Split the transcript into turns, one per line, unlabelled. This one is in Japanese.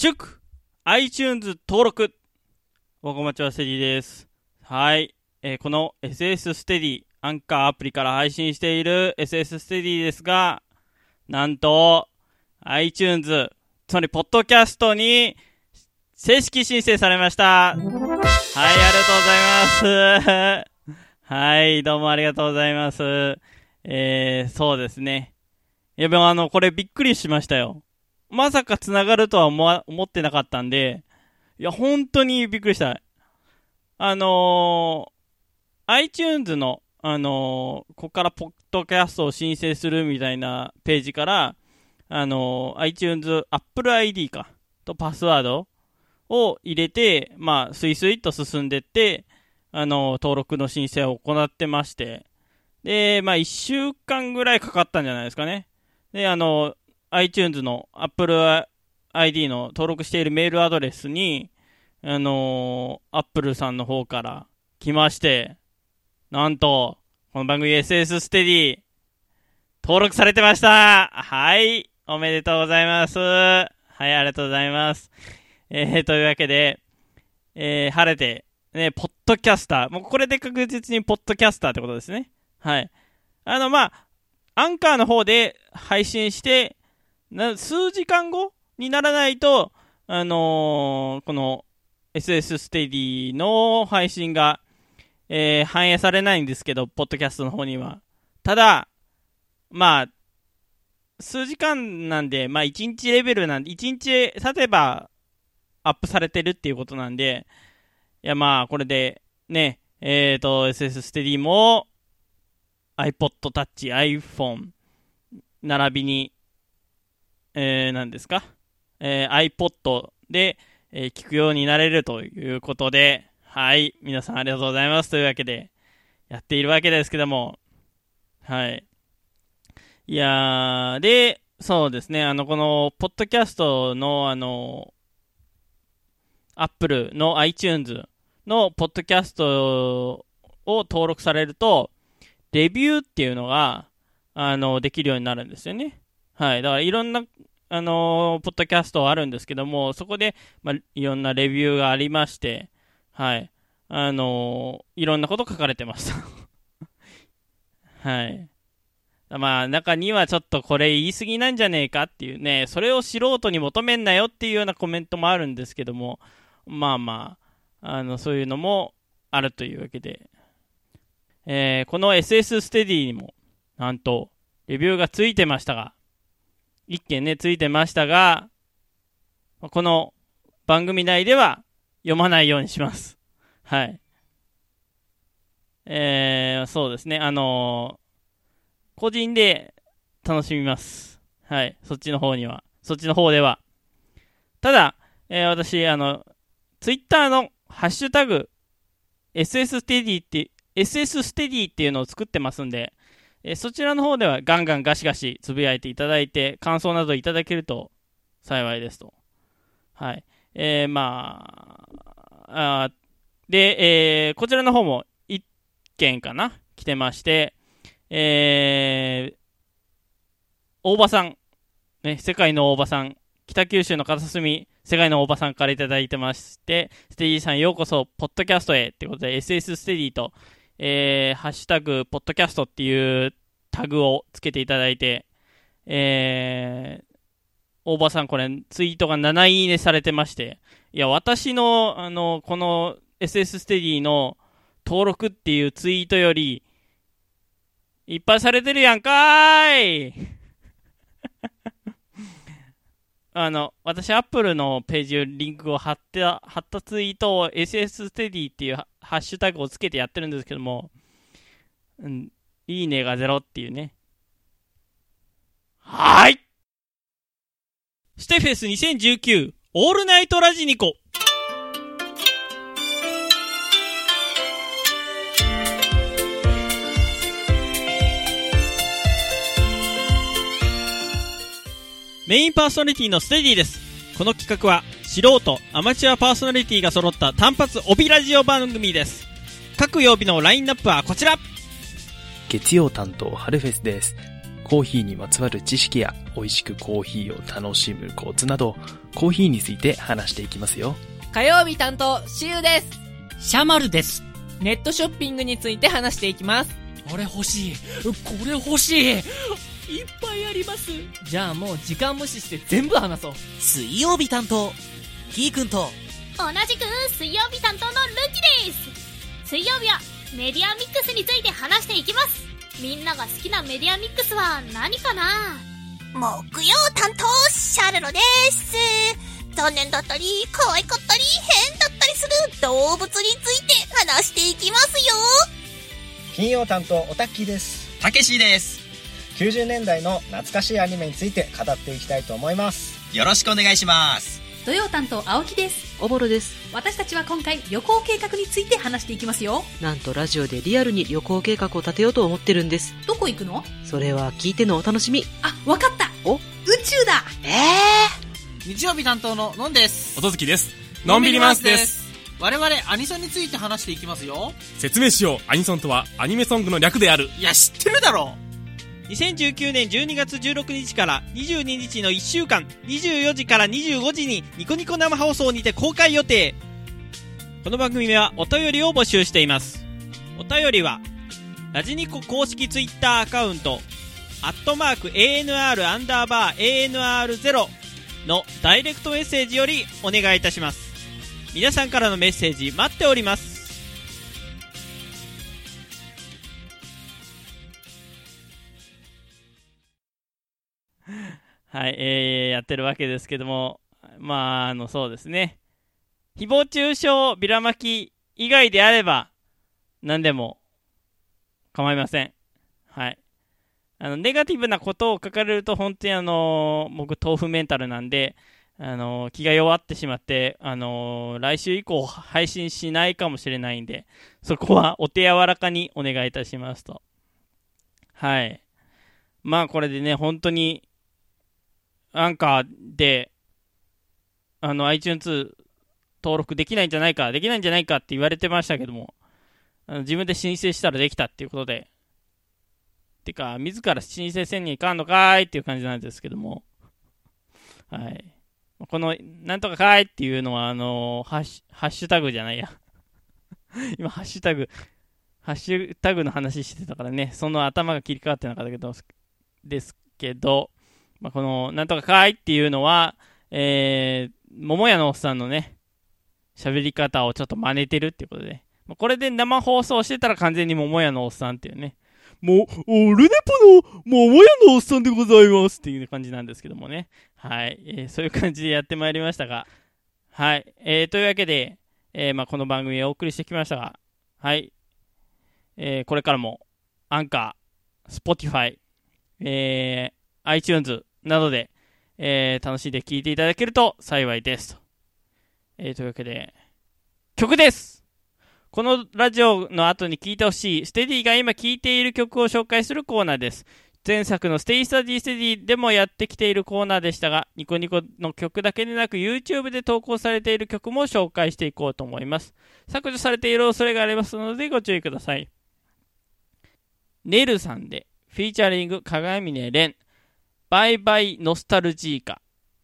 祝 iTunes 登録おこまちはセディです。はい。えーこの SS ステディ、アンカーアプリから配信している SS ステディですが、なんと、iTunes、つまり、ポッドキャストに、正式申請されました。はい、ありがとうございます。はい、どうもありがとうございます。えー、そうですね。いや、でもあの、これびっくりしましたよ。まさか繋がるとは思思ってなかったんで、いや、本当にびっくりした。あのー、iTunes の、あのーここからポッドキャストを申請するみたいなページから、あのー iTunes、Apple ID か、とパスワードを入れて、まあ、スイスイと進んでって、あのー登録の申請を行ってまして、で、まあ、1週間ぐらいかかったんじゃないですかね。で、あの、iTunes の Apple ID の登録しているメールアドレスに、あのー、Apple さんの方から来まして、なんと、この番組 SS ステディ、登録されてましたはい、おめでとうございます。はい、ありがとうございます。えー、というわけで、えー、晴れて、ね、ポッドキャスター、もうこれで確実にポッドキャスターってことですね。はい。あの、まあ、アンカーの方で配信して、な数時間後にならないと、あのーこの SS ステディの配信が、えー反映されないんですけど、ポッドキャストの方には。ただ、まあ、数時間なんで、まあ1日レベルなんで、1日経てばアップされてるっていうことなんで、いやまあこれで、ね、えっ、と、SS ステディも iPod Touch、iPhone、並びに、えー、何ですか、えー iPod で、えー聞くようになれるということで、はい、皆さんありがとうございますというわけで、やっているわけですけども、はい。いやー、で、そうですね、あの、この、ポッドキャストの、あの、Apple の iTunes のポッドキャストを登録されると、レビューっていうのが、あの、できるようになるんですよね。はい。だからいろんな、あのポッドキャストあるんですけども、そこで、まあ、いろんなレビューがありまして、はい。あのいろんなこと書かれてました。はい。まあ、中にはちょっとこれ言い過ぎなんじゃねえかっていうね、それを素人に求めんなよっていうようなコメントもあるんですけども、まあまあ、あの、そういうのもあるというわけで、えーこの SS ステディにも、なんと、レビューがついてましたが、一件ね、ついてましたが、この番組内では読まないようにします。はい。えー、そうですね、あのー個人で楽しみます。はい、そっちの方には。そっちの方では。ただ、えー私、あの、ツイッターのハッシュタグ、SS ステディって、SS ステディっていうのを作ってますんで、えーそちらの方ではガンガンガシガシつぶやいていただいて、感想などいただけると幸いですと。はい。えー、まあ、あで、えーこちらの方も1件かな来てまして、えー、大場さん、ね、世界の大場さん、北九州の片隅、世界の大場さんからいただいてまして、ステディさんようこそ、ポッドキャストへってことで、SS ステディと、えー、ハッシュタグ、ポッドキャストっていうタグをつけていただいて、えー、大場さんこれツイートが7いいねされてまして、いや、私の、あの、この SS ステディの登録っていうツイートより、いっぱいされてるやんかーい！あの、私、アップルのページをリンクを貼って、貼ったツイートを SS ステディっていうハッシュタグをつけてやってるんですけども、うん、いいねがゼロっていうね。はいステフェス2019オールナイトラジニコメインパーソナリティのステディです。この企画は素人、アマチュアパーソナリティが揃った単発帯ラジオ番組です。各曜日のラインナップはこちら
月曜担当、春フェスです。コーヒーにまつわる知識や美味しくコーヒーを楽しむコツなど、コーヒーについて話していきますよ。
火曜日担当、シュウです。
シャマルです。
ネットショッピングについて話していきます。
これ欲しい。これ欲しい。いっぱいあります。
じゃあもう時間無視して全部話そう。
水曜日担当、キーくんと、
同じく水曜日担当のルキです水曜日はメディアミックスについて話していきますみんなが好きなメディアミックスは何かな？
木曜担当、シャルロです。残念だったり、可愛かったり、変だったりする動物について話していきますよ。
金曜担当オタッキーです
たけしです。
90年代の懐かしいアニメについて語っていきたいと思います
よろしくお願いします。
土曜担当青木です
おぼろです。
私たちは今回旅行計画について話していきますよ
なんとラジオでリアルに旅行計画を立てようと思ってるんです。
どこ行くの？
それは聞いてのお楽しみ。
あわかった
お？
宇宙だ
日曜日担当ののんです。
音月です。のんびりマウスです。。
我々アニソンについて話していきますよ。
説明しよう。アニソンとはアニメソングの略である。
いや、知ってるだろ
2019年12月16日から22日の1週間、24時から25時にニコニコ生放送にて公開予定。この番組はお便りを募集しています。お便りは、ラジニコ公式ツイッターアカウント、アットマーク ANR アンダーバー ANR0 のダイレクトメッセージよりお願いいたします。皆さんからのメッセージ待っております。はい、えー、やってるわけですけども、まあ、あの、そうですね。誹謗中傷、ビラ巻き以外であれば、何でも構いません。はい。あの、ネガティブなことを書かれると、本当にあの、僕、豆腐メンタルなんで、あの、気が弱ってしまって、あの、来週以降配信しないかもしれないんで、そこはお手柔らかにお願いいたしますと。はい。まあ、これでね、本当に、アンカーで、あの、iTunes 登録できないんじゃないか、できないんじゃないかって言われてましたけども、あの自分で申請したらできたっていうことで、てか、自ら申請せんにいかんのかーいっていう感じなんですけども、はい。この、なんとかかーいっていうのは、あのハッシュ、ハッシュタグじゃないや。今、ハッシュタグ、ハッシュタグの話してたからね、その頭が切り替わってなかったけど、ですけど、まあ、この、なんとかかいっていうのは、えー、桃屋のおっさんのね、喋り方をちょっと真似てるっていうことで、まあ、これで生放送してたら完全に桃屋のおっさんっていうね、もう、オルネポの桃屋のおっさんでございますっていう感じなんですけどもね。はい。えーそういう感じでやってまいりましたが。はい。えーというわけで、えーまあ、この番組をお送りしてきましたが、はい。えーこれからも、 Anchor、Spotify、えー iTunes などで、えー楽しんで聴いていただけると幸いですと。えーというわけで、曲ですこのラジオの後に聴いてほしい、ステディが今聴いている曲を紹介するコーナーです。前作のステイスタディステディでもやってきているコーナーでしたが、ニコニコの曲だけでなく YouTube で投稿されている曲も紹介していこうと思います。削除されている恐れがありますのでご注意ください。ネルさんで、フィーチャリング鏡峰蓮、バイバイノスタルジーカ。